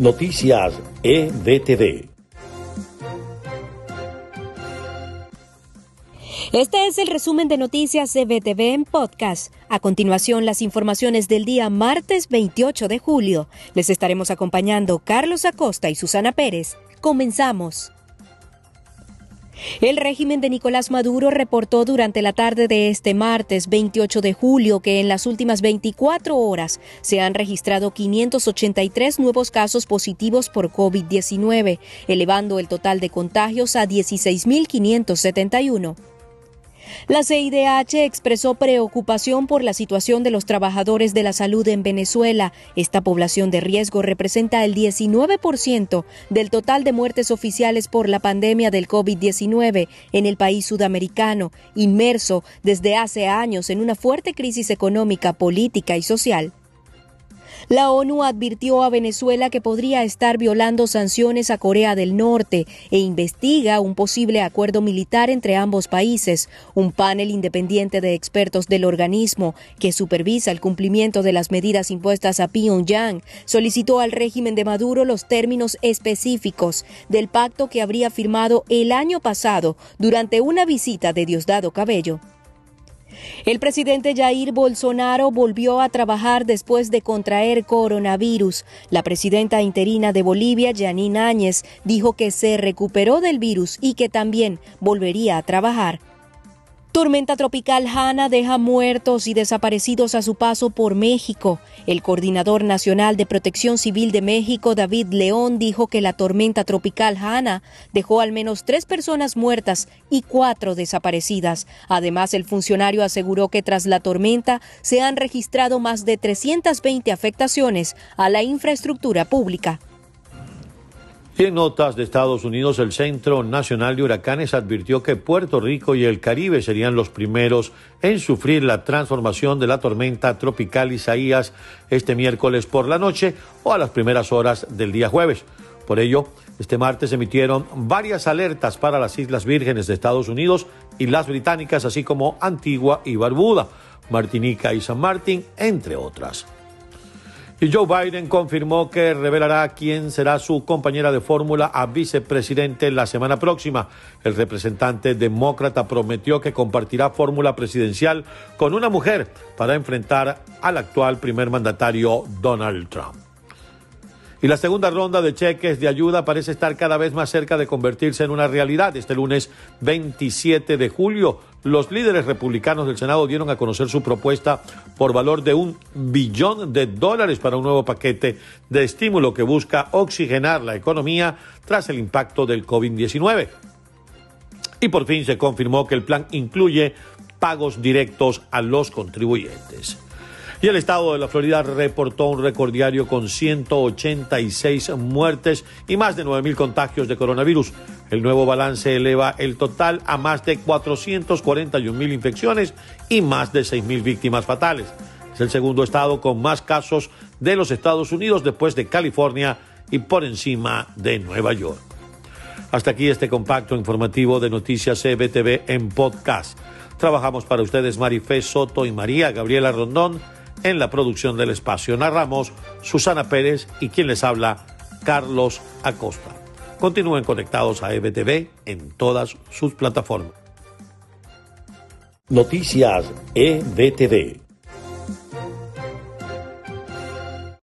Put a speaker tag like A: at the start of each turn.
A: Noticias EBTV.
B: Este es el resumen de noticias EBTV en podcast. A continuación, las informaciones del día martes 28 de julio. Les estaremos acompañando Carlos Acosta y Susana Pérez. Comenzamos. El régimen de Nicolás Maduro reportó durante la tarde de este martes 28 de julio que en las últimas 24 horas se han registrado 583 nuevos casos positivos por COVID-19, elevando el total de contagios a 16.571. La CIDH expresó preocupación por la situación de los trabajadores de la salud en Venezuela. Esta población de riesgo representa el 19% del total de muertes oficiales por la pandemia del COVID-19 en el país sudamericano, inmerso desde hace años en una fuerte crisis económica, política y social. La ONU advirtió a Venezuela que podría estar violando sanciones a Corea del Norte e investiga un posible acuerdo militar entre ambos países. Un panel independiente de expertos del organismo que supervisa el cumplimiento de las medidas impuestas a Pyongyang solicitó al régimen de Maduro los términos específicos del pacto que habría firmado el año pasado durante una visita de Diosdado Cabello. El presidente Jair Bolsonaro volvió a trabajar después de contraer coronavirus. La presidenta interina de Bolivia, Janine Áñez, dijo que se recuperó del virus y que también volvería a trabajar. Tormenta tropical Hanna deja muertos y desaparecidos a su paso por México. El coordinador nacional de Protección Civil de México, David León, dijo que la tormenta tropical Hanna dejó al menos tres personas muertas y cuatro desaparecidas. Además, el funcionario aseguró que tras la tormenta se han registrado más de 320 afectaciones a la infraestructura pública.
A: En notas de Estados Unidos, el Centro Nacional de Huracanes advirtió que Puerto Rico y el Caribe serían los primeros en sufrir la transformación de la tormenta tropical Isaías este miércoles por la noche o a las primeras horas del día jueves. Por ello, este martes emitieron varias alertas para las Islas Vírgenes de Estados Unidos y las británicas, así como Antigua y Barbuda, Martinica y San Martín, entre otras. Y Joe Biden confirmó que revelará quién será su compañera de fórmula a vicepresidente la semana próxima. El representante demócrata prometió que compartirá fórmula presidencial con una mujer para enfrentar al actual primer mandatario Donald Trump. Y la segunda ronda de cheques de ayuda parece estar cada vez más cerca de convertirse en una realidad. Este lunes 27 de julio, los líderes republicanos del Senado dieron a conocer su propuesta por valor de un billón de dólares para un nuevo paquete de estímulo que busca oxigenar la economía tras el impacto del COVID-19. Y por fin se confirmó que el plan incluye pagos directos a los contribuyentes. Y el estado de la Florida reportó un récord diario con 186 muertes y más de 9.000 contagios de coronavirus. El nuevo balance eleva el total a más de 441.000 infecciones y más de 6.000 víctimas fatales. Es el segundo estado con más casos de los Estados Unidos después de California y por encima de Nueva York. Hasta aquí este compacto informativo de Noticias CBTV en podcast. Trabajamos para ustedes Marifé Soto y María Gabriela Rondón en la producción del espacio. Narramos Susana Pérez y quien les habla, Carlos Acosta. Continúen conectados a EBTV en todas sus plataformas.
C: Noticias EBTV.